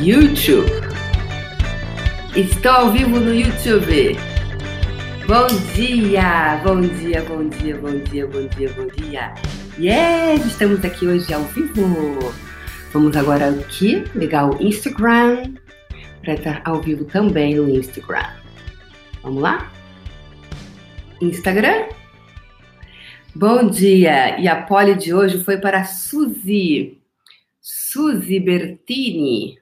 YouTube. Estou ao vivo no YouTube. Bom dia, bom dia, bom dia, bom dia, bom dia, bom dia. Yes, estamos aqui hoje ao vivo. Vamos agora aqui ligar o Instagram para estar ao vivo também no Instagram. Vamos lá? Instagram? Bom dia! E a pole de hoje foi para Suzy. Suzy Bertini.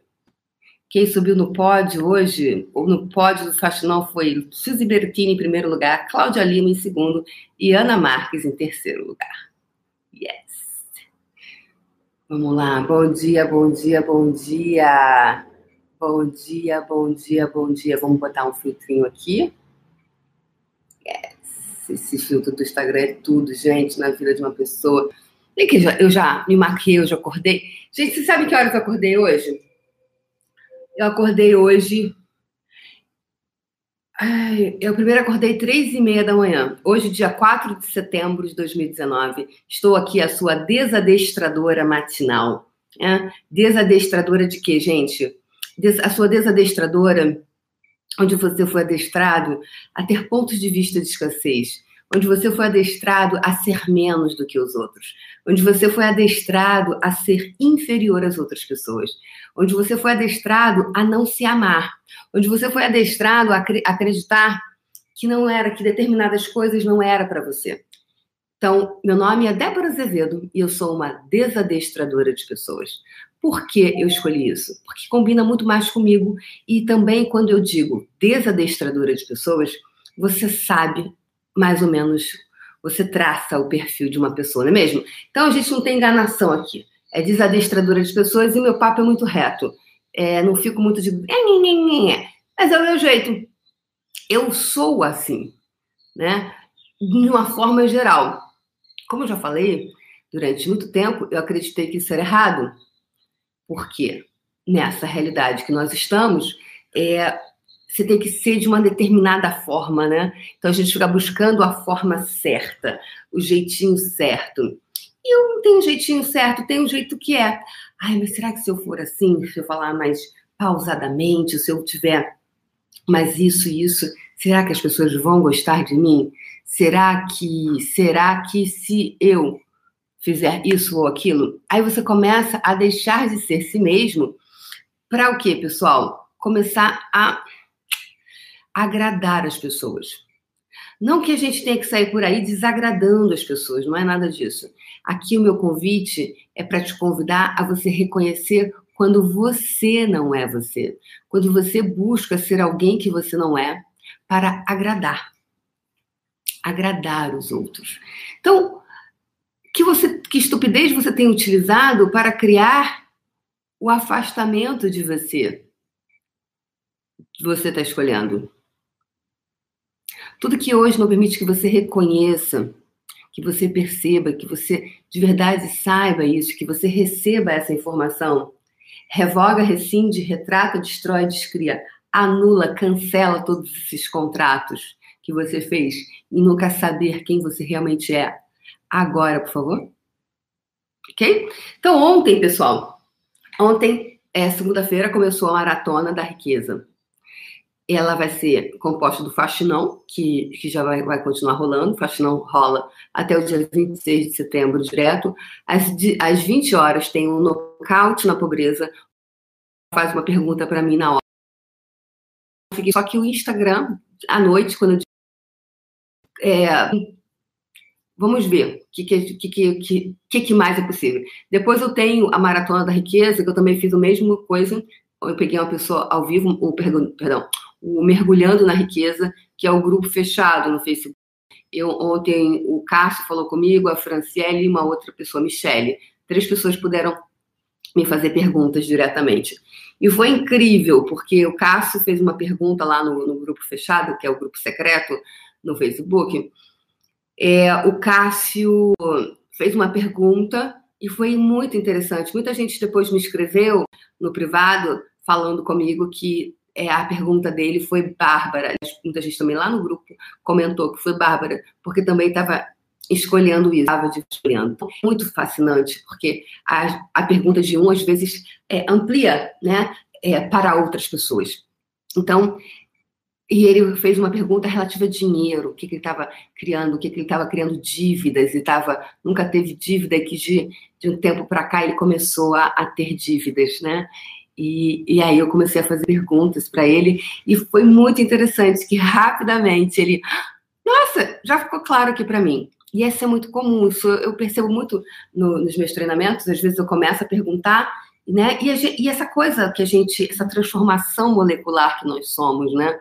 Quem subiu no pódio hoje, ou no pódio do Faxinão, foi Suzy Bertini em primeiro lugar, Cláudia Lima em segundo e Ana Marques em terceiro lugar. Yes! Vamos lá. Bom dia, bom dia, bom dia. Bom dia, bom dia, bom dia. Vamos botar um filtrinho aqui. Yes. Esse filtro do Instagram é tudo, gente, na vida de uma pessoa. E que eu já me maquiei, eu já acordei. Gente, você sabe que horas eu acordei hoje? Eu acordei hoje. Ai, eu primeiro acordei três e meia da manhã. Hoje, dia 4 de setembro de 2019. Estou aqui, a sua desadestradora matinal. É? Desadestradora de quê, gente? A sua desadestradora onde você foi adestrado a ter pontos de vista de escassez, onde você foi adestrado a ser menos do que os outros, onde você foi adestrado a ser inferior às outras pessoas, onde você foi adestrado a não se amar, onde você foi adestrado a acreditar que não era, que determinadas coisas não era para você. Então, meu nome é Débora Azevedo e eu sou uma desadestradora de pessoas. Por que eu escolhi isso? Porque combina muito mais comigo e também quando eu digo desadestradora de pessoas, você sabe mais ou menos, você traça o perfil de uma pessoa, não é mesmo? Então a gente não tem enganação aqui. É desadestradora de pessoas e meu papo é muito reto. É, não fico muito de. Mas é o meu jeito. Eu sou assim, né? De uma forma geral. Como eu já falei, durante muito tempo eu acreditei que isso era errado. Porque nessa realidade que nós estamos, é, você tem que ser de uma determinada forma, né? Então a gente fica buscando a forma certa, o jeitinho certo. E eu não tenho um jeitinho certo, tem um jeito que é. Ai, mas será que se eu for assim, se eu falar mais pausadamente, se eu tiver mais isso e isso, será que as pessoas vão gostar de mim? Será que, será que se eu fizer isso ou aquilo, aí você começa a deixar de ser si mesmo para o quê, pessoal? Começar a agradar as pessoas. Não que a gente tenha que sair por aí desagradando as pessoas, não é nada disso. Aqui o meu convite é para te convidar a você reconhecer quando você não é você, quando você busca ser alguém que você não é para agradar, agradar os outros. Então, que você, que estupidez você tem utilizado para criar o afastamento de você você está escolhendo? Tudo que hoje não permite que você reconheça, que você perceba, que você de verdade saiba isso, que você receba essa informação, revoga, rescinde, retrata, destrói, descria, anula, cancela todos esses contratos que você fez e nunca saber quem você realmente é agora, por favor. Ok? Então, ontem, pessoal, ontem, é, segunda-feira, começou a Maratona da Riqueza. Ela vai ser composta do faxinão, que, que já vai, vai continuar rolando. O faxinão rola até o dia 26 de setembro, direto. Às, às 20 horas tem um nocaute na pobreza. Faz uma pergunta para mim na hora. Só que o Instagram, à noite, quando eu é, Vamos ver o que, que, que, que, mais é possível. Depois eu tenho a Maratona da Riqueza, que eu também fiz a mesma coisa. Eu peguei uma pessoa ao vivo, o, perdão, o Mergulhando na Riqueza, que é o grupo fechado no Facebook. Eu, ontem o Cássio falou comigo, a Franciele e uma outra pessoa, Michele. Três pessoas puderam me fazer perguntas diretamente. E foi incrível, porque o Cássio fez uma pergunta lá no, no grupo fechado, que é o grupo secreto no Facebook, é, o Cássio fez uma pergunta e foi muito interessante. Muita gente depois me escreveu no privado falando comigo que é, a pergunta dele foi Bárbara. Muita gente também lá no grupo comentou que foi Bárbara, porque também estava escolhendo isso, estava escolhendo. Então, muito fascinante, porque a, a pergunta de um às vezes é, amplia, né? é, para outras pessoas. Então, e ele fez uma pergunta relativa a dinheiro, o que, que ele estava criando, o que, que ele estava criando dívidas, e tava, nunca teve dívida, que de, de um tempo para cá ele começou a, a, ter dívidas, né? E, e aí eu comecei a fazer perguntas para ele, e foi muito interessante que rapidamente ele, nossa, já ficou claro aqui para mim. E essa é muito comum, isso eu percebo muito no, nos meus treinamentos, às vezes eu começo a perguntar, né? E, e essa coisa que a gente, essa transformação molecular que nós somos, né?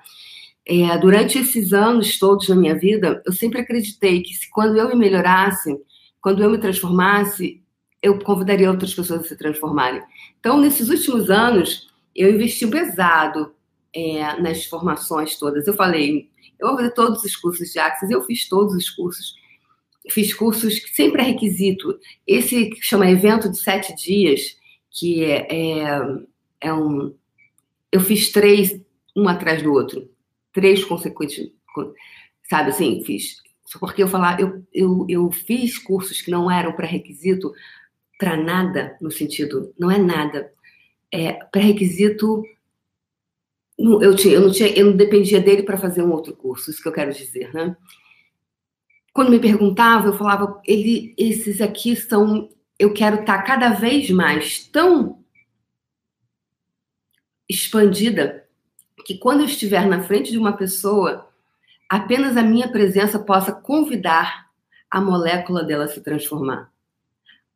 É, durante esses anos todos na minha vida, eu sempre acreditei que se, quando eu me melhorasse, quando eu me transformasse, eu convidaria outras pessoas a se transformarem. Então, nesses últimos anos, eu investi pesado é, nas formações todas. Eu falei, eu vou fazer todos os cursos de Axis, eu fiz todos os cursos. Fiz cursos que sempre é requisito. Esse que chama evento de sete dias, que é, é, é um. Eu fiz três, um atrás do outro três consequentes, sabe assim, fiz. Porque eu falar, eu, eu, eu fiz cursos que não eram pré-requisito para nada, no sentido, não é nada. É pré-requisito. Eu, tinha, eu, não tinha, eu não dependia dele para fazer um outro curso, isso que eu quero dizer, né? Quando me perguntava, eu falava, ele, esses aqui são. Eu quero estar tá cada vez mais tão expandida que quando eu estiver na frente de uma pessoa, apenas a minha presença possa convidar a molécula dela a se transformar.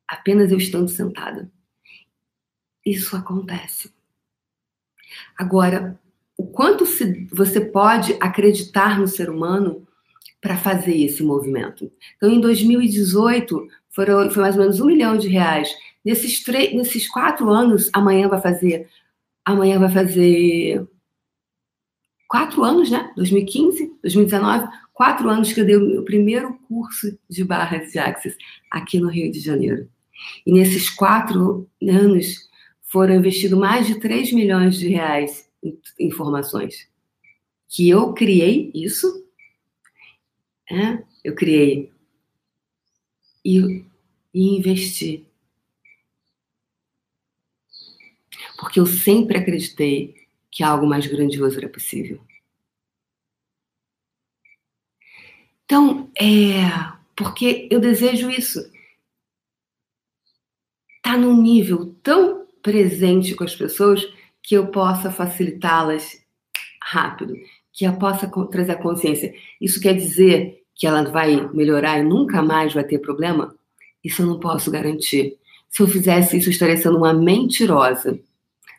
Apenas eu estando sentada. Isso acontece. Agora, o quanto se, você pode acreditar no ser humano para fazer esse movimento? Então, em 2018, foram, foi mais ou menos um milhão de reais. Nesses, três, nesses quatro anos, amanhã vai fazer. Amanhã vai fazer quatro anos, né? 2015, 2019, quatro anos que eu dei o meu primeiro curso de barras de Axis aqui no Rio de Janeiro. E nesses quatro anos foram investidos mais de 3 milhões de reais em formações. Que eu criei isso, é, eu criei e, e investi. Porque eu sempre acreditei que algo mais grandioso era possível. Então, é porque eu desejo isso. Tá num nível tão presente com as pessoas que eu possa facilitá-las rápido, que eu possa trazer a consciência. Isso quer dizer que ela vai melhorar e nunca mais vai ter problema? Isso eu não posso garantir. Se eu fizesse isso, eu estaria sendo uma mentirosa.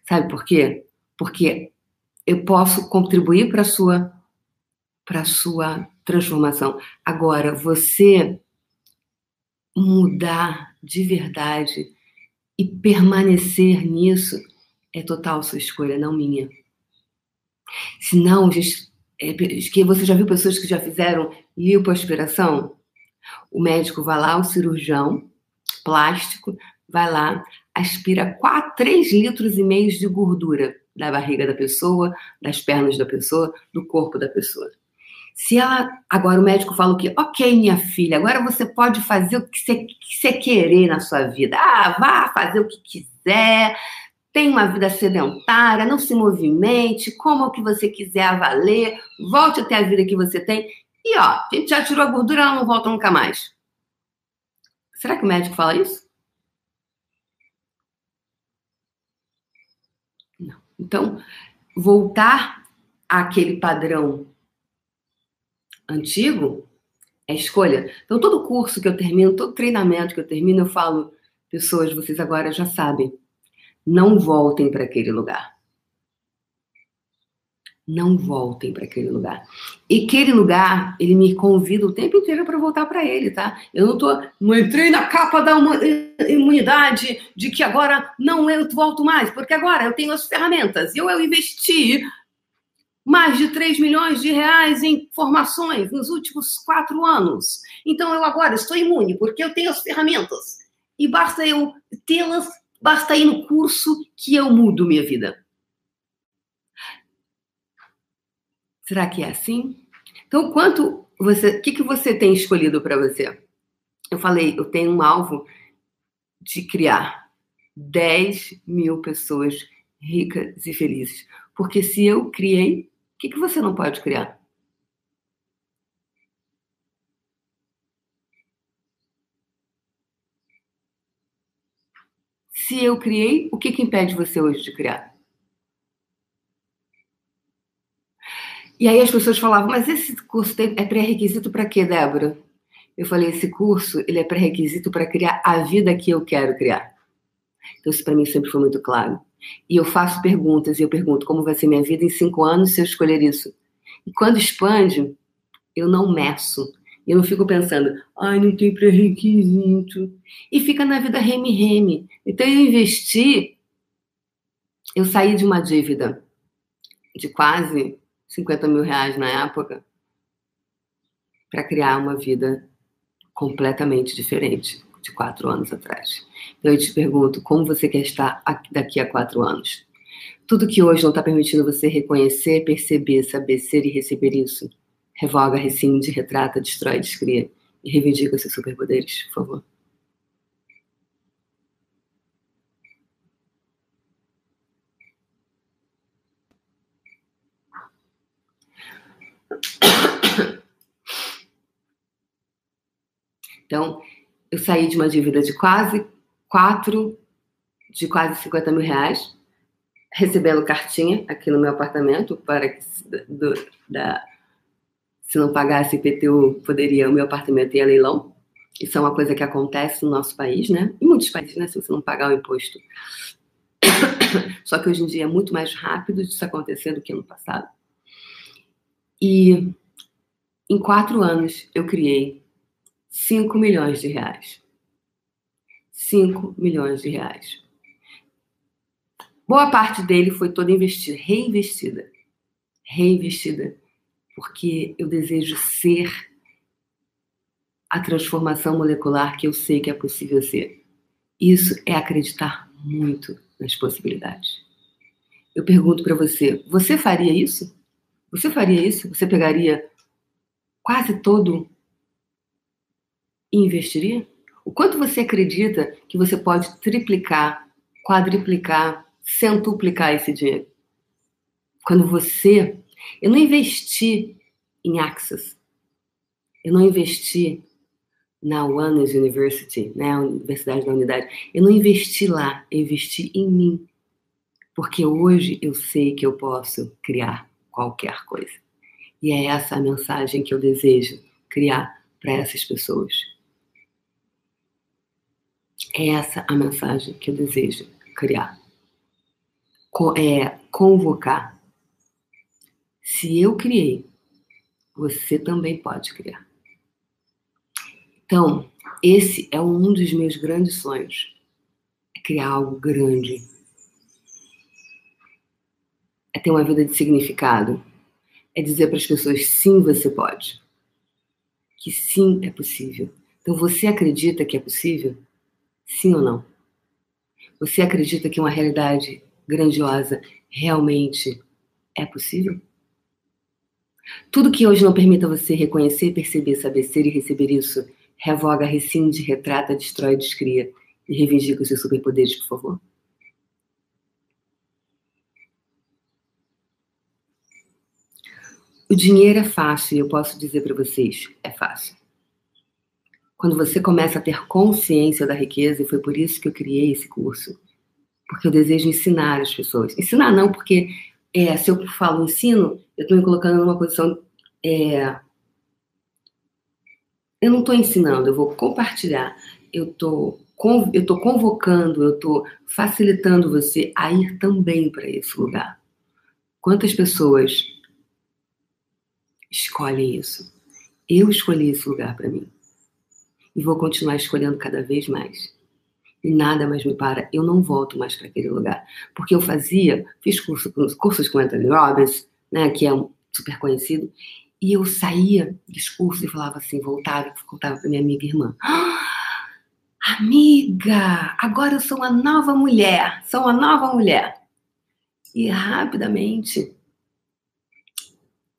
Sabe por quê? porque eu posso contribuir para a sua para sua transformação. Agora, você mudar de verdade e permanecer nisso é total sua escolha, não minha. Senão, é, que você já viu pessoas que já fizeram lipoaspiração? O médico vai lá, o cirurgião plástico, vai lá, aspira 4, 3 litros e meio de gordura da barriga da pessoa, das pernas da pessoa, do corpo da pessoa. Se ela. Agora o médico fala o quê? Ok, minha filha, agora você pode fazer o que você, que você querer na sua vida. Ah, vá fazer o que quiser, tem uma vida sedentária, não se movimente, coma o que você quiser a valer, volte até a vida que você tem. E ó, a gente já tirou a gordura, ela não volta nunca mais. Será que o médico fala isso? Então, voltar àquele padrão antigo é escolha. Então, todo curso que eu termino, todo treinamento que eu termino, eu falo, pessoas, vocês agora já sabem, não voltem para aquele lugar não voltem para aquele lugar. E aquele lugar, ele me convida o tempo inteiro para voltar para ele, tá? Eu não tô, não entrei na capa da imunidade de que agora não eu volto mais, porque agora eu tenho as ferramentas. Eu, eu investi mais de 3 milhões de reais em formações nos últimos quatro anos. Então eu agora estou imune, porque eu tenho as ferramentas. E basta eu tê-las, basta ir no curso que eu mudo minha vida. Será que é assim? Então, quanto você, o que, que você tem escolhido para você? Eu falei, eu tenho um alvo de criar 10 mil pessoas ricas e felizes. Porque se eu criei, o que, que você não pode criar? Se eu criei, o que, que impede você hoje de criar? E aí as pessoas falavam, mas esse curso é pré-requisito para quê, Débora? Eu falei, esse curso ele é pré-requisito para criar a vida que eu quero criar. Então isso para mim sempre foi muito claro. E eu faço perguntas e eu pergunto como vai ser minha vida em cinco anos se eu escolher isso. E quando expande, eu não meço. Eu não fico pensando, ai, não tem pré-requisito. E fica na vida reme-reme. Então eu investi, eu saí de uma dívida de quase 50 mil reais na época para criar uma vida completamente diferente de quatro anos atrás. Então eu te pergunto, como você quer estar daqui a quatro anos? Tudo que hoje não está permitindo você reconhecer, perceber, saber ser e receber isso, revoga, rescinde, retrata, destrói, descria e reivindica seus superpoderes, por favor. Então, eu saí de uma dívida de quase quatro, de quase 50 mil reais, recebendo cartinha aqui no meu apartamento para que do, da, se não pagasse IPTU, poderia o meu apartamento ir a leilão. Isso é uma coisa que acontece no nosso país, né? Em muitos países, né? Se você não pagar o imposto. Só que hoje em dia é muito mais rápido disso acontecer do que no passado. E em quatro anos eu criei 5 milhões de reais. 5 milhões de reais. Boa parte dele foi toda investida, reinvestida. Reinvestida. Porque eu desejo ser a transformação molecular que eu sei que é possível ser. Isso é acreditar muito nas possibilidades. Eu pergunto para você: você faria isso? Você faria isso? Você pegaria quase todo e investiria? O quanto você acredita que você pode triplicar, quadriplicar, centuplicar esse dinheiro? Quando você. Eu não investi em Access. Eu não investi na One's University, né, Universidade da Unidade. Eu não investi lá, eu investi em mim. Porque hoje eu sei que eu posso criar qualquer coisa. E é essa a mensagem que eu desejo criar para essas pessoas. É essa a mensagem que eu desejo criar. É convocar. Se eu criei, você também pode criar. Então, esse é um dos meus grandes sonhos. É criar algo grande. É ter uma vida de significado. É dizer para as pessoas: sim, você pode. Que sim, é possível. Então, você acredita que é possível? Sim ou não? Você acredita que uma realidade grandiosa realmente é possível? Tudo que hoje não permita você reconhecer, perceber, saber ser e receber isso, revoga, rescinde, retrata, destrói, descria e reivindica os seus superpoderes, por favor. O dinheiro é fácil, eu posso dizer para vocês, é fácil quando você começa a ter consciência da riqueza, e foi por isso que eu criei esse curso, porque eu desejo ensinar as pessoas. Ensinar não, porque é, se eu falo ensino, eu estou me colocando numa posição. É, eu não estou ensinando, eu vou compartilhar. Eu tô, eu estou convocando, eu estou facilitando você a ir também para esse lugar. Quantas pessoas escolhem isso? Eu escolhi esse lugar para mim e vou continuar escolhendo cada vez mais. E nada mais me para, eu não volto mais para aquele lugar. Porque eu fazia, fiz curso, cursos com Anthony Robbins, né, que é um super conhecido, e eu saía dos cursos e falava assim, voltava, voltava para minha amiga irmã. Ah, amiga, agora eu sou uma nova mulher, sou uma nova mulher. E rapidamente,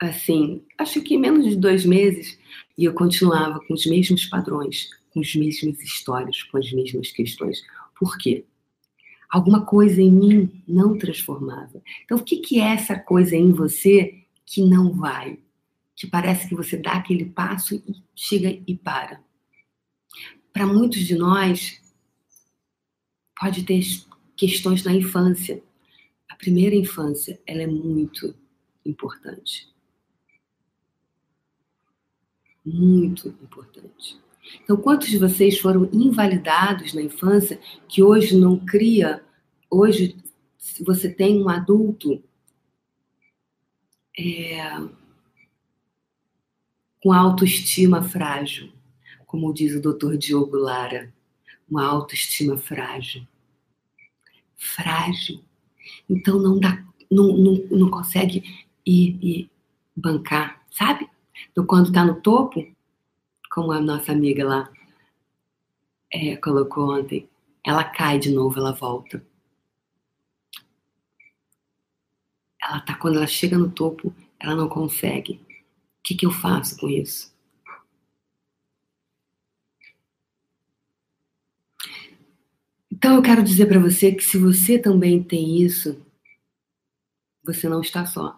assim, acho que menos de dois meses, e eu continuava com os mesmos padrões, com as mesmas histórias, com as mesmas questões. Por quê? alguma coisa em mim não transformava. Então, o que, que é essa coisa em você que não vai? Que parece que você dá aquele passo e chega e para. Para muitos de nós, pode ter questões na infância. A primeira infância, ela é muito importante. Muito importante. Então, quantos de vocês foram invalidados na infância que hoje não cria, hoje você tem um adulto é, com autoestima frágil, como diz o doutor Diogo Lara, uma autoestima frágil. Frágil. Então não dá, não, não, não consegue ir, ir bancar, sabe? Então quando está no topo, como a nossa amiga lá é, colocou ontem, ela cai de novo, ela volta. Ela tá, quando ela chega no topo, ela não consegue. O que, que eu faço com isso? Então eu quero dizer para você que se você também tem isso, você não está só.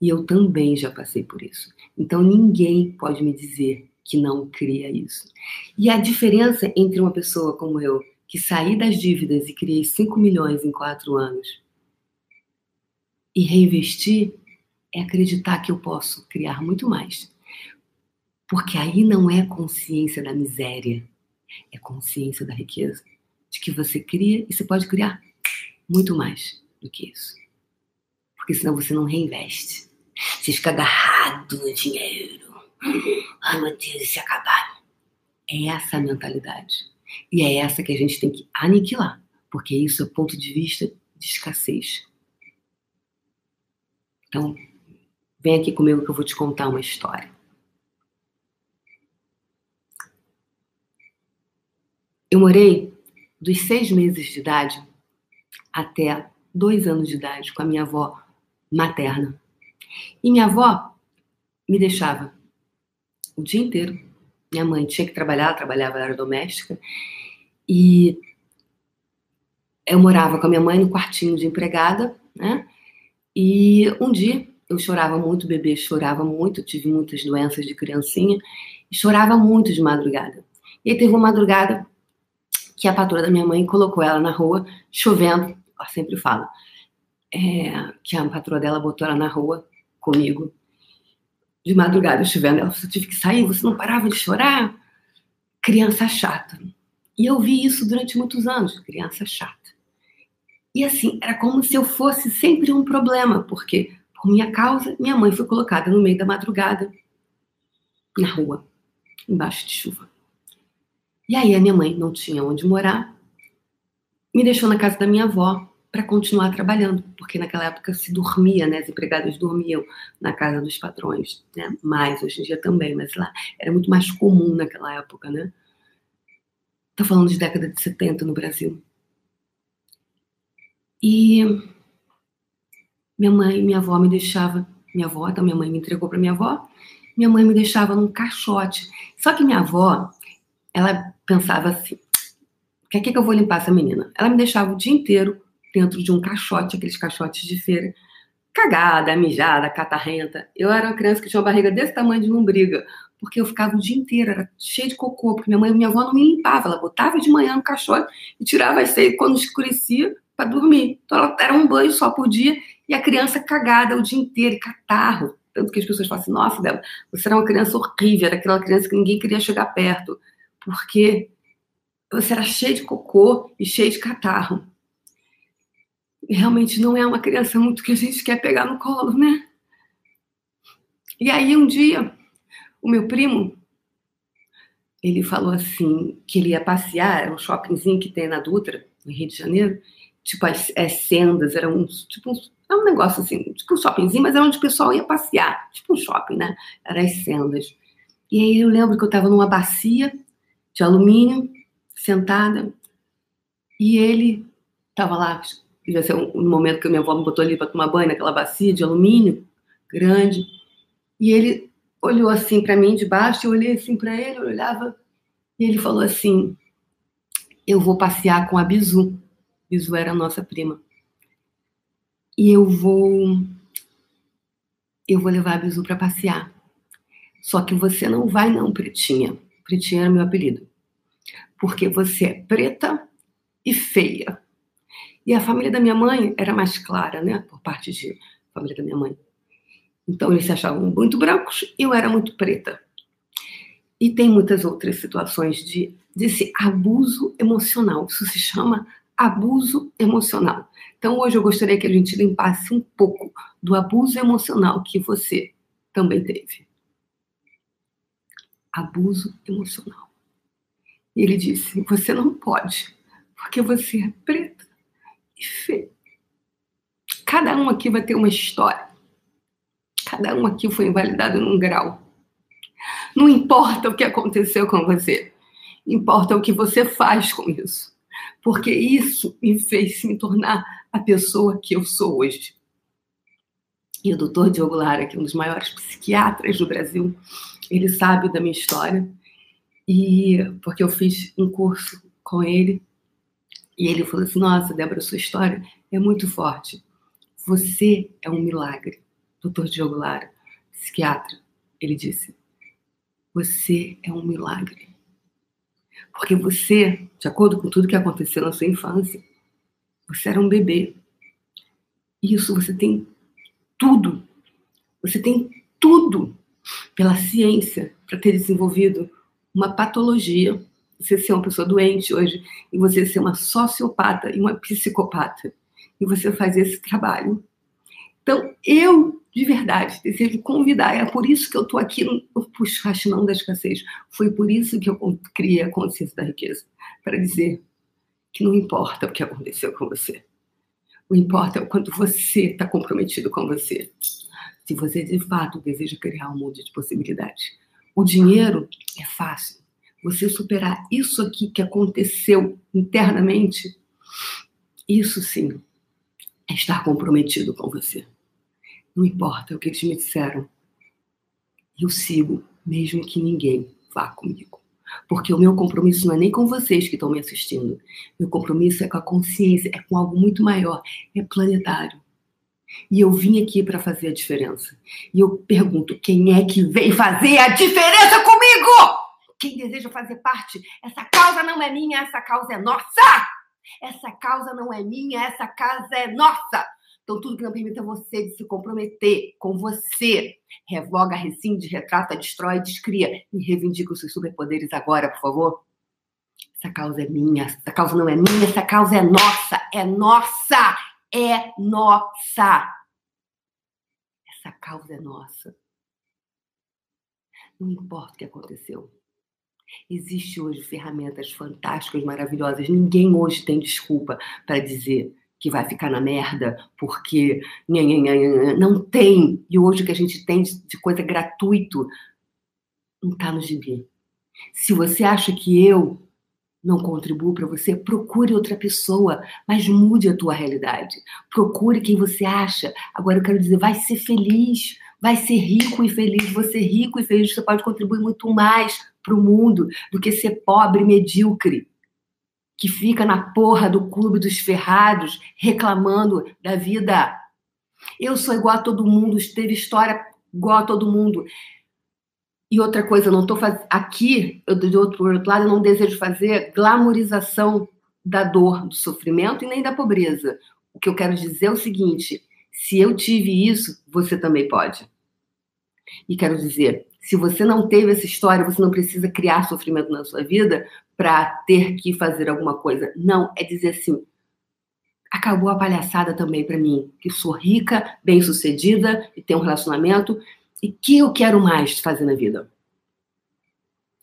E eu também já passei por isso. Então ninguém pode me dizer que não cria isso. E a diferença entre uma pessoa como eu, que saí das dívidas e criei 5 milhões em 4 anos, e reinvestir, é acreditar que eu posso criar muito mais. Porque aí não é consciência da miséria, é consciência da riqueza. De que você cria e você pode criar muito mais do que isso. Porque senão você não reinveste. Você fica agarrado no dinheiro Ai, meu Deus, se acabar. É essa a mentalidade. E é essa que a gente tem que aniquilar, porque isso é o ponto de vista de escassez. Então, vem aqui comigo que eu vou te contar uma história. Eu morei dos seis meses de idade até dois anos de idade com a minha avó materna. E minha avó me deixava o dia inteiro. Minha mãe tinha que trabalhar, trabalhava na área doméstica. E eu morava com a minha mãe no quartinho de empregada, né? E um dia eu chorava muito, bebê chorava muito, tive muitas doenças de criancinha, e chorava muito de madrugada. E aí teve uma madrugada que a patroa da minha mãe colocou ela na rua, chovendo, ela sempre fala, é, que a patroa dela botou ela na rua comigo, de madrugada chovendo. Ela eu tive que sair, você não parava de chorar? Criança chata. E eu vi isso durante muitos anos, criança chata. E assim, era como se eu fosse sempre um problema, porque por minha causa, minha mãe foi colocada no meio da madrugada, na rua, embaixo de chuva. E aí a minha mãe não tinha onde morar, me deixou na casa da minha avó, para continuar trabalhando, porque naquela época se dormia, né? As empregadas dormiam na casa dos patrões, né? Mais hoje em dia também, mas lá era muito mais comum naquela época, né? Tô falando de década de 70 no Brasil. E minha mãe, minha avó me deixava, minha avó, então minha mãe me entregou para minha avó, minha mãe me deixava num caixote. Só que minha avó, ela pensava assim: que é que eu vou limpar essa menina? Ela me deixava o dia inteiro dentro de um caixote, aqueles caixotes de feira, cagada, mijada, catarrenta. Eu era uma criança que tinha uma barriga desse tamanho de lombriga, porque eu ficava o dia inteiro, era cheio de cocô, porque minha mãe, minha avó não me limpava, ela botava de manhã no caixote e tirava as seis quando escurecia para dormir. Então ela era um banho só por dia e a criança cagada o dia inteiro, catarro. Tanto que as pessoas falam assim, nossa, Débora, você era uma criança horrível, era aquela criança que ninguém queria chegar perto, porque você era cheio de cocô e cheio de catarro realmente não é uma criança muito que a gente quer pegar no colo, né? E aí um dia, o meu primo, ele falou assim, que ele ia passear, era um shoppingzinho que tem na Dutra, no Rio de Janeiro, tipo as, as sendas, era um, tipo um, é um negócio assim, tipo um shoppingzinho, mas era onde o pessoal ia passear, tipo um shopping, né? Era as sendas. E aí eu lembro que eu estava numa bacia de alumínio, sentada, e ele estava lá devia ser um, momento que minha avó me botou ali para tomar banho naquela bacia de alumínio grande. E ele olhou assim para mim de baixo, eu olhei assim para ele, eu olhava, e ele falou assim: Eu vou passear com a Bizu. Bizu era a nossa prima. E eu vou eu vou levar a Bizu para passear. Só que você não vai não, Pretinha. Pretinha era meu apelido. Porque você é preta e feia. E a família da minha mãe era mais clara, né? Por parte de família da minha mãe. Então eles se achavam muito brancos e eu era muito preta. E tem muitas outras situações de desse abuso emocional. Isso se chama abuso emocional. Então hoje eu gostaria que a gente limpasse um pouco do abuso emocional que você também teve. Abuso emocional. E ele disse: Você não pode, porque você é preta. Cada um aqui vai ter uma história. Cada um aqui foi invalidado num grau. Não importa o que aconteceu com você, importa o que você faz com isso. Porque isso me fez me tornar a pessoa que eu sou hoje. E o doutor Diogo Lara, que é um dos maiores psiquiatras do Brasil, ele sabe da minha história. E porque eu fiz um curso com ele, e ele falou assim: Nossa, Débora, sua história é muito forte. Você é um milagre. Doutor Diogo Lara, psiquiatra, ele disse: Você é um milagre. Porque você, de acordo com tudo que aconteceu na sua infância, você era um bebê. Isso você tem tudo. Você tem tudo pela ciência para ter desenvolvido uma patologia. Você ser uma pessoa doente hoje e você ser uma sociopata e uma psicopata. E você fazer esse trabalho. Então, eu, de verdade, desejo convidar. É por isso que eu estou aqui no Puxaxinão da Escassez. Foi por isso que eu criei a consciência da riqueza. Para dizer que não importa o que aconteceu com você. O importa é o quanto você está comprometido com você. Se você de fato deseja criar um mundo de possibilidades. O dinheiro é fácil. Você superar isso aqui que aconteceu internamente, isso sim é estar comprometido com você. Não importa o que eles me disseram. Eu sigo, mesmo que ninguém vá comigo. Porque o meu compromisso não é nem com vocês que estão me assistindo. Meu compromisso é com a consciência, é com algo muito maior, é planetário. E eu vim aqui para fazer a diferença. E eu pergunto: quem é que vem fazer a diferença comigo? Quem deseja fazer parte? Essa causa não é minha, essa causa é nossa! Essa causa não é minha, essa casa é nossa! Então, tudo que não permita você de se comprometer com você, revoga, rescinde, retrata, destrói, descria e reivindica os seus superpoderes agora, por favor. Essa causa é minha, essa causa não é minha, essa causa é nossa, é nossa, é nossa. Essa causa é nossa. Não importa o que aconteceu. Existe hoje ferramentas fantásticas, maravilhosas. Ninguém hoje tem desculpa para dizer que vai ficar na merda porque não tem. E hoje o que a gente tem de coisa gratuito não está no gibi. Se você acha que eu não contribuo para você, procure outra pessoa, mas mude a tua realidade. Procure quem você acha. Agora eu quero dizer, vai ser feliz, vai ser rico e feliz. Você rico e feliz, você pode contribuir muito mais para o mundo do que ser pobre medíocre que fica na porra do clube dos ferrados reclamando da vida. Eu sou igual a todo mundo, teve história igual a todo mundo. E outra coisa, eu não estou fazendo. Aqui, eu, do outro, outro lado, eu não desejo fazer glamorização da dor, do sofrimento e nem da pobreza. O que eu quero dizer é o seguinte: se eu tive isso, você também pode. E quero dizer, se você não teve essa história, você não precisa criar sofrimento na sua vida para ter que fazer alguma coisa. Não, é dizer assim: acabou a palhaçada também para mim, que sou rica, bem-sucedida e tenho um relacionamento e que eu quero mais fazer na vida.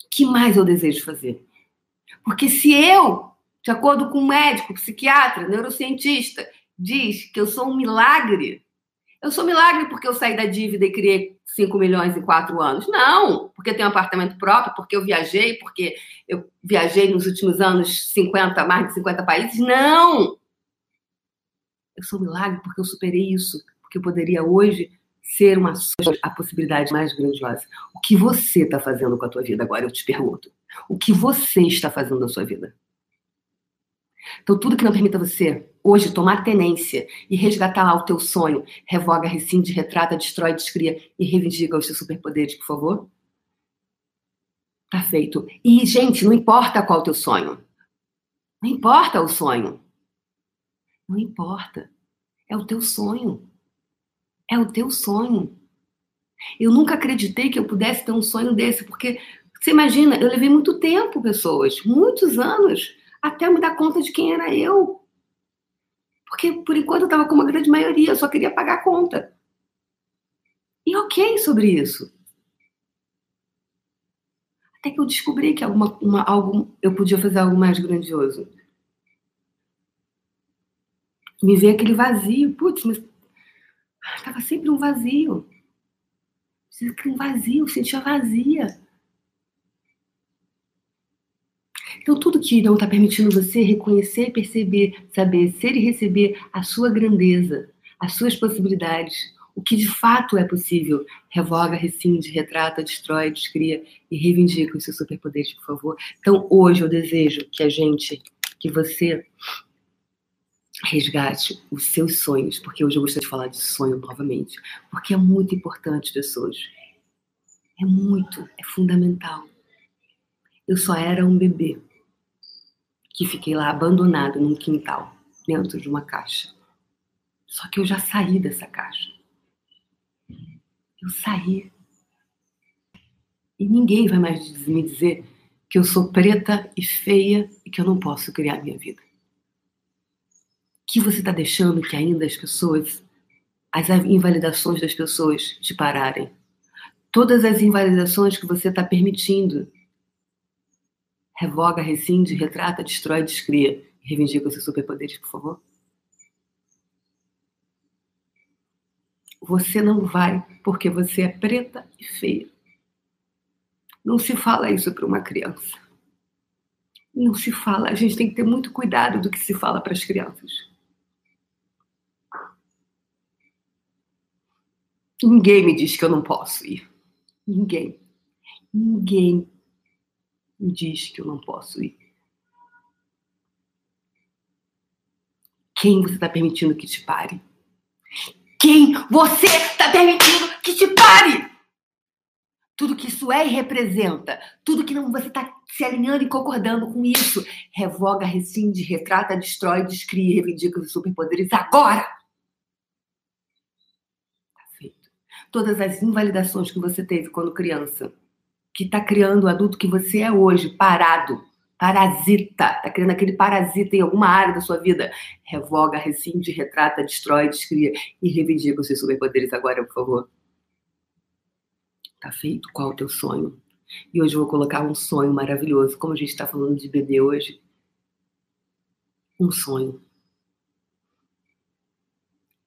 que mais eu desejo fazer? Porque se eu, de acordo com um médico, psiquiatra, neurocientista, diz que eu sou um milagre, eu sou milagre porque eu saí da dívida e criei 5 milhões em 4 anos. Não, porque tenho um apartamento próprio, porque eu viajei, porque eu viajei nos últimos anos 50, mais de 50 países. Não! Eu sou milagre porque eu superei isso, porque eu poderia hoje ser uma a possibilidade mais grandiosa. O que você está fazendo com a tua vida agora? Eu te pergunto. O que você está fazendo na sua vida? Então, tudo que não permita você hoje tomar tenência e resgatar lá o teu sonho, revoga, rescinde, retrata, destrói, descria e reivindica os seus superpoderes, por favor. Tá feito. E, gente, não importa qual é o teu sonho. Não importa o sonho. Não importa. É o teu sonho. É o teu sonho. Eu nunca acreditei que eu pudesse ter um sonho desse, porque você imagina, eu levei muito tempo, pessoas, muitos anos, até me dar conta de quem era eu. Porque por enquanto eu estava com uma grande maioria, eu só queria pagar a conta. E ok sobre isso. Até que eu descobri que alguma, uma, eu podia fazer algo mais grandioso. Me veio aquele vazio. Putz, mas estava sempre um vazio. Um vazio, sentia vazia. Então, tudo que não está permitindo você reconhecer, perceber, saber, ser e receber a sua grandeza, as suas possibilidades, o que de fato é possível, revoga, rescinde, retrata, destrói, descria e reivindica os seus superpoderes, por favor. Então, hoje eu desejo que a gente, que você resgate os seus sonhos, porque hoje eu gostaria de falar de sonho novamente, porque é muito importante, pessoas. É muito, é fundamental. Eu só era um bebê que fiquei lá abandonado num quintal, dentro de uma caixa. Só que eu já saí dessa caixa. Eu saí. E ninguém vai mais me dizer que eu sou preta e feia e que eu não posso criar minha vida. Que você está deixando que ainda as pessoas, as invalidações das pessoas te pararem. Todas as invalidações que você está permitindo revoga, rescinde, retrata, destrói, descria. Reivindica os seus superpoderes, por favor. Você não vai porque você é preta e feia. Não se fala isso para uma criança. Não se fala. A gente tem que ter muito cuidado do que se fala para as crianças. Ninguém me diz que eu não posso ir. Ninguém. Ninguém me diz que eu não posso ir? Quem você está permitindo que te pare? Quem você está permitindo que te pare? Tudo que isso é e representa, tudo que não você está se alinhando e concordando com isso, revoga, rescinde, retrata, destrói, descria, reivindica os superpoderes agora. Tá feito. Todas as invalidações que você teve quando criança, que está criando o adulto que você é hoje, parado, parasita, está criando aquele parasita em alguma área da sua vida. Revoga, rescinde, retrata, destrói, descria e reivindica os seus superpoderes agora, por favor. Tá feito? Qual é o teu sonho? E hoje eu vou colocar um sonho maravilhoso, como a gente está falando de bebê hoje. Um sonho.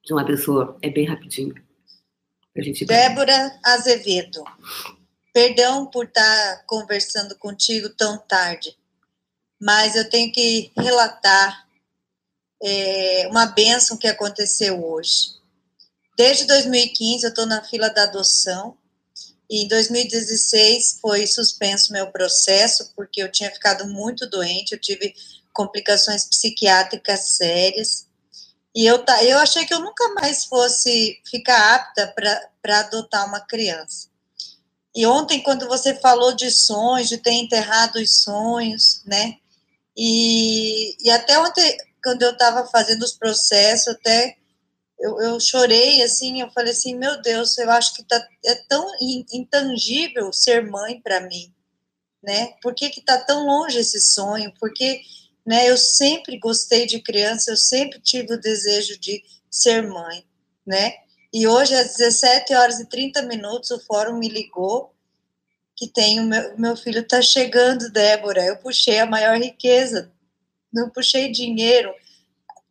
De uma pessoa, é bem rapidinho. A gente Débora Azevedo. Perdão por estar conversando contigo tão tarde, mas eu tenho que relatar é, uma benção que aconteceu hoje. Desde 2015 eu estou na fila da adoção e em 2016 foi suspenso meu processo porque eu tinha ficado muito doente, eu tive complicações psiquiátricas sérias e eu, eu achei que eu nunca mais fosse ficar apta para adotar uma criança. E ontem, quando você falou de sonhos, de ter enterrado os sonhos, né? E, e até ontem, quando eu estava fazendo os processos, até eu, eu, chorei, assim, eu falei assim, meu Deus, eu acho que tá, é tão intangível ser mãe para mim, né? Por que que tá tão longe esse sonho? Porque, né, eu sempre gostei de criança, eu sempre tive o desejo de ser mãe, né? E hoje, às 17 horas e 30 minutos, o fórum me ligou que tem o meu, meu filho está chegando, Débora. Eu puxei a maior riqueza, não puxei dinheiro,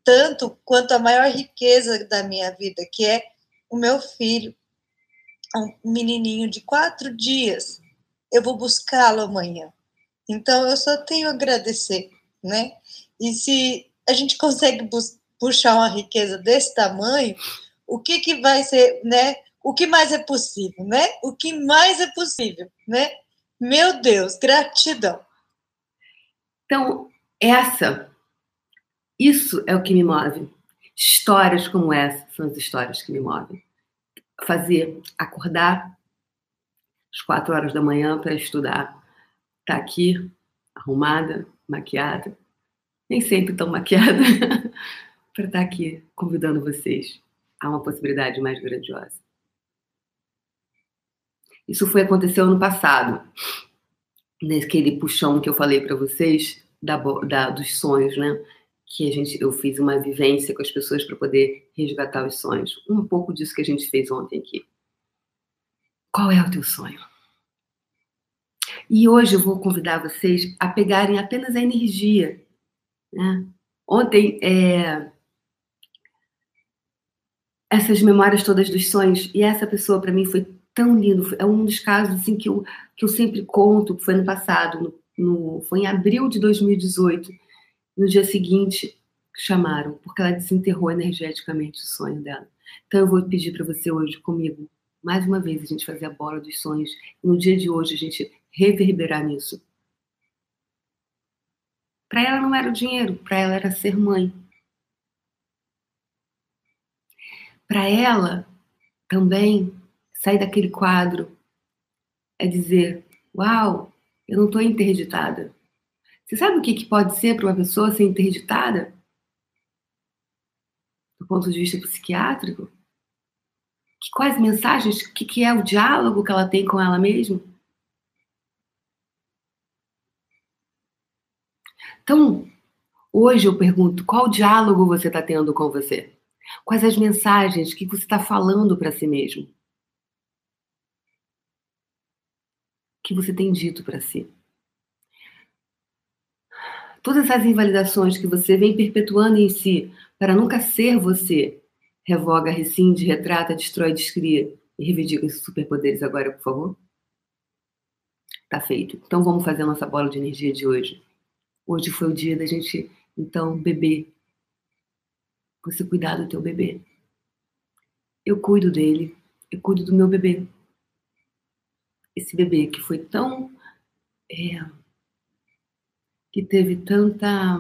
tanto quanto a maior riqueza da minha vida, que é o meu filho, um menininho de quatro dias. Eu vou buscá-lo amanhã. Então, eu só tenho a agradecer, né? E se a gente consegue puxar uma riqueza desse tamanho, o que, que vai ser, né? O que mais é possível, né? O que mais é possível, né? Meu Deus, gratidão. Então, essa Isso é o que me move. Histórias como essa são as histórias que me movem. Fazer, acordar às quatro horas da manhã para estudar. Tá aqui, arrumada, maquiada, nem sempre tão maquiada, para estar tá aqui convidando vocês a uma possibilidade mais grandiosa. Isso foi aconteceu ano passado, naquele puxão que eu falei para vocês da, da, dos sonhos, né? Que a gente, eu fiz uma vivência com as pessoas para poder resgatar os sonhos. Um pouco disso que a gente fez ontem aqui. Qual é o teu sonho? E hoje eu vou convidar vocês a pegarem apenas a energia. Né? Ontem, é... essas memórias todas dos sonhos, e essa pessoa para mim foi tão lindo. É um dos casos assim, que, eu, que eu sempre conto, foi no passado, no, no, foi em abril de 2018. No dia seguinte, chamaram, porque ela desenterrou energeticamente o sonho dela. Então eu vou pedir para você hoje comigo, mais uma vez, a gente fazer a bola dos sonhos. E no dia de hoje, a gente reverberar nisso. Para ela não era o dinheiro, para ela era ser mãe. Para ela também sair daquele quadro é dizer: Uau, eu não estou interditada. Você sabe o que, que pode ser para uma pessoa ser interditada? Do ponto de vista psiquiátrico? Que, quais mensagens, o que, que é o diálogo que ela tem com ela mesma? Então, hoje eu pergunto: qual diálogo você está tendo com você? Quais as mensagens que você está falando para si mesmo? Que você tem dito para si? Todas essas invalidações que você vem perpetuando em si para nunca ser você, revoga, rescinde, retrata, destrói, descria e reivindica esses superpoderes agora, por favor? Tá feito. Então vamos fazer a nossa bola de energia de hoje. Hoje foi o dia da gente, então, beber. Você cuidar do teu bebê. Eu cuido dele, eu cuido do meu bebê. Esse bebê que foi tão. É, que teve tanta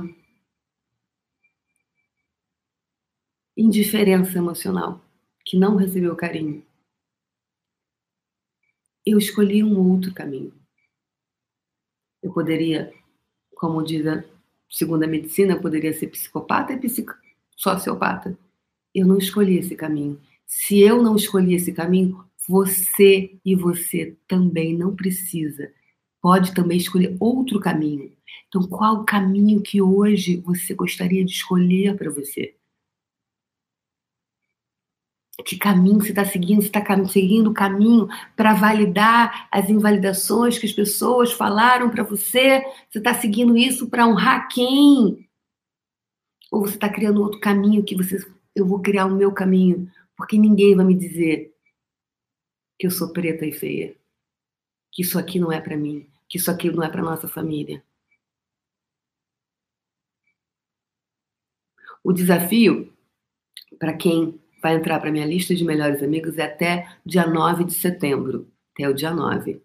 indiferença emocional, que não recebeu carinho. Eu escolhi um outro caminho. Eu poderia como diz a segunda medicina, poderia ser psicopata e psico, sociopata. Eu não escolhi esse caminho. Se eu não escolhi esse caminho, você e você também não precisa. Pode também escolher outro caminho. Então, qual o caminho que hoje você gostaria de escolher para você? que caminho você está seguindo, você está seguindo o caminho para validar as invalidações que as pessoas falaram para você, você está seguindo isso para honrar quem? Ou você está criando outro caminho que você, eu vou criar o meu caminho, porque ninguém vai me dizer que eu sou preta e feia, que isso aqui não é para mim, que isso aqui não é para nossa família. O desafio para quem vai entrar para minha lista de melhores amigos é até dia 9 de setembro, até o dia 9.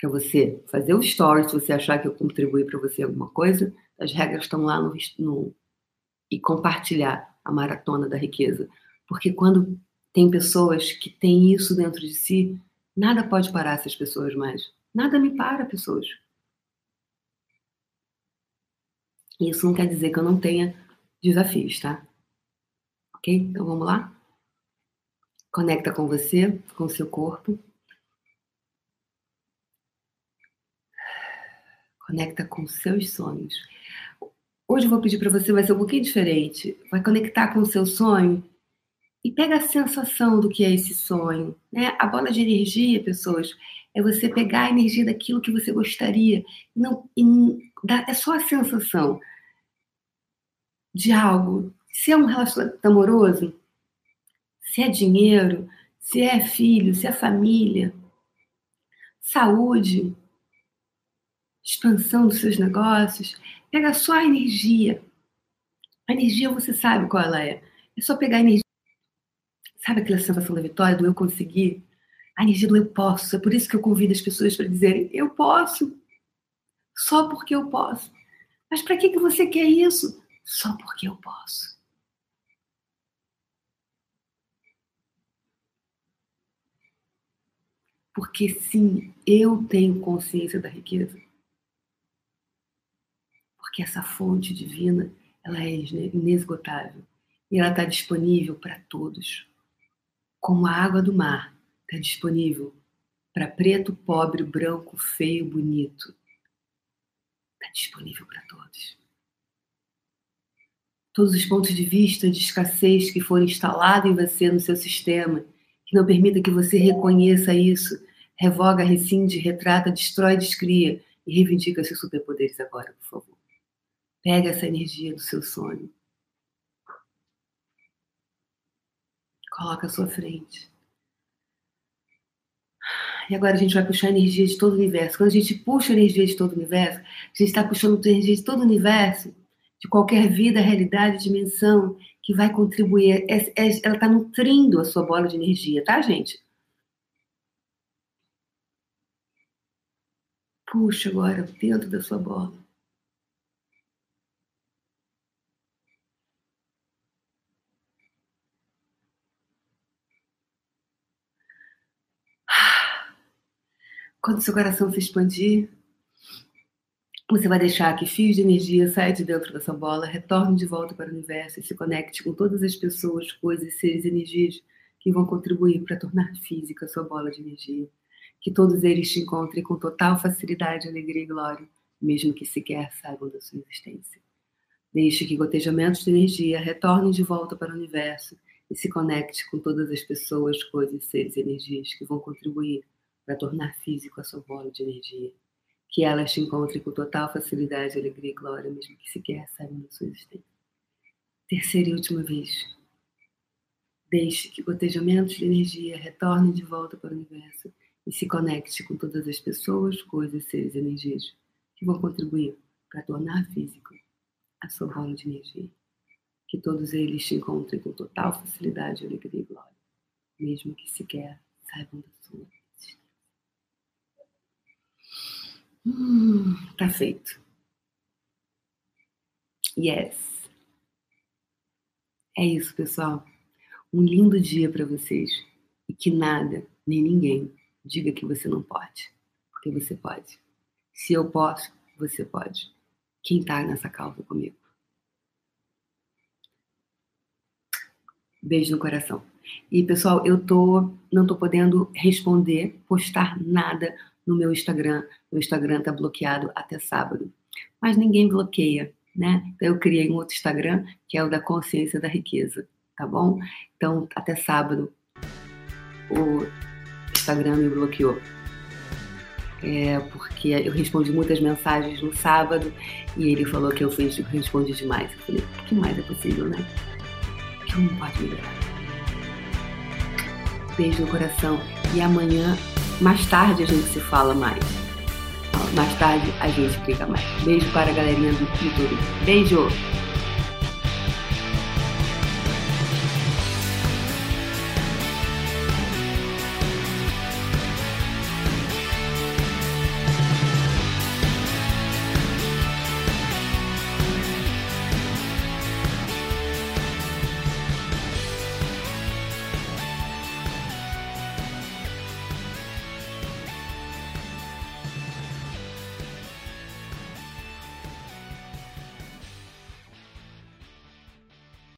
Para você fazer o story, se você achar que eu contribuí para você alguma coisa, as regras estão lá no, no e compartilhar a maratona da riqueza. Porque quando tem pessoas que têm isso dentro de si, nada pode parar essas pessoas mais. Nada me para, pessoas. Isso não quer dizer que eu não tenha desafios, tá? Ok? Então vamos lá? Conecta com você, com o seu corpo. Conecta com seus sonhos. Hoje eu vou pedir para você, vai ser um pouquinho diferente. Vai conectar com o seu sonho e pega a sensação do que é esse sonho. Né? A bola de energia, pessoas, é você pegar a energia daquilo que você gostaria. Não, e, é só a sensação de algo se é um relacionamento amoroso, se é dinheiro, se é filho, se é família, saúde, expansão dos seus negócios, pega só a energia. A energia você sabe qual ela é. É só pegar a energia. Sabe aquela sensação da vitória, do eu conseguir? A energia do eu posso. É por isso que eu convido as pessoas para dizerem eu posso. Só porque eu posso. Mas para que, que você quer isso? só porque eu posso. Porque sim, eu tenho consciência da riqueza. Porque essa fonte divina, ela é inesgotável. E ela está disponível para todos. Como a água do mar está disponível para preto, pobre, branco, feio, bonito. Está disponível para todos. Todos os pontos de vista de escassez que forem instalados em você, no seu sistema, que não permita que você reconheça isso, revoga, rescinde, retrata, destrói, descria e reivindica seus superpoderes agora, por favor. Pega essa energia do seu sonho. Coloca à sua frente. E agora a gente vai puxar a energia de todo o universo. Quando a gente puxa a energia de todo o universo, a gente está puxando a energia de todo o universo, de qualquer vida, realidade, dimensão, que vai contribuir. É, é, ela está nutrindo a sua bola de energia, tá, gente? Puxa agora dentro da sua bola. Quando seu coração se expandir, você vai deixar que fios de energia saiam de dentro dessa bola, retornem de volta para o universo e se conecte com todas as pessoas, coisas, seres, energias que vão contribuir para tornar física a sua bola de energia. Que todos eles te encontrem com total facilidade, alegria e glória, mesmo que sequer saibam da sua existência. Deixe que gotejamentos de energia retornem de volta para o universo e se conecte com todas as pessoas, coisas, seres e energias que vão contribuir para tornar físico a sua bola de energia. Que elas te encontrem com total facilidade, alegria e glória, mesmo que sequer saibam da sua existência. Terceira e última vez. Deixe que gotejamentos de energia retornem de volta para o universo e se conecte com todas as pessoas, coisas, seres energias que vão contribuir para tornar físico a sua bola de energia. Que todos eles te encontrem com total facilidade, alegria e glória, mesmo que sequer saibam da sua Hum, tá feito. Yes. É isso, pessoal. Um lindo dia para vocês. E que nada, nem ninguém, diga que você não pode. Porque você pode. Se eu posso, você pode. Quem tá nessa causa comigo? Beijo no coração. E pessoal, eu tô não tô podendo responder, postar nada no meu Instagram. Meu Instagram está bloqueado até sábado. Mas ninguém bloqueia, né? Então eu criei um outro Instagram, que é o da consciência da riqueza, tá bom? Então, até sábado, o Instagram me bloqueou. É, porque eu respondi muitas mensagens no sábado e ele falou que eu fiz, respondi demais. Eu falei, o que mais é possível, né? Que um pode melhorar. Beijo no coração. E amanhã mais tarde a gente se fala mais. Mais tarde a gente explica mais. Beijo para a galerinha do YouTube. Beijo!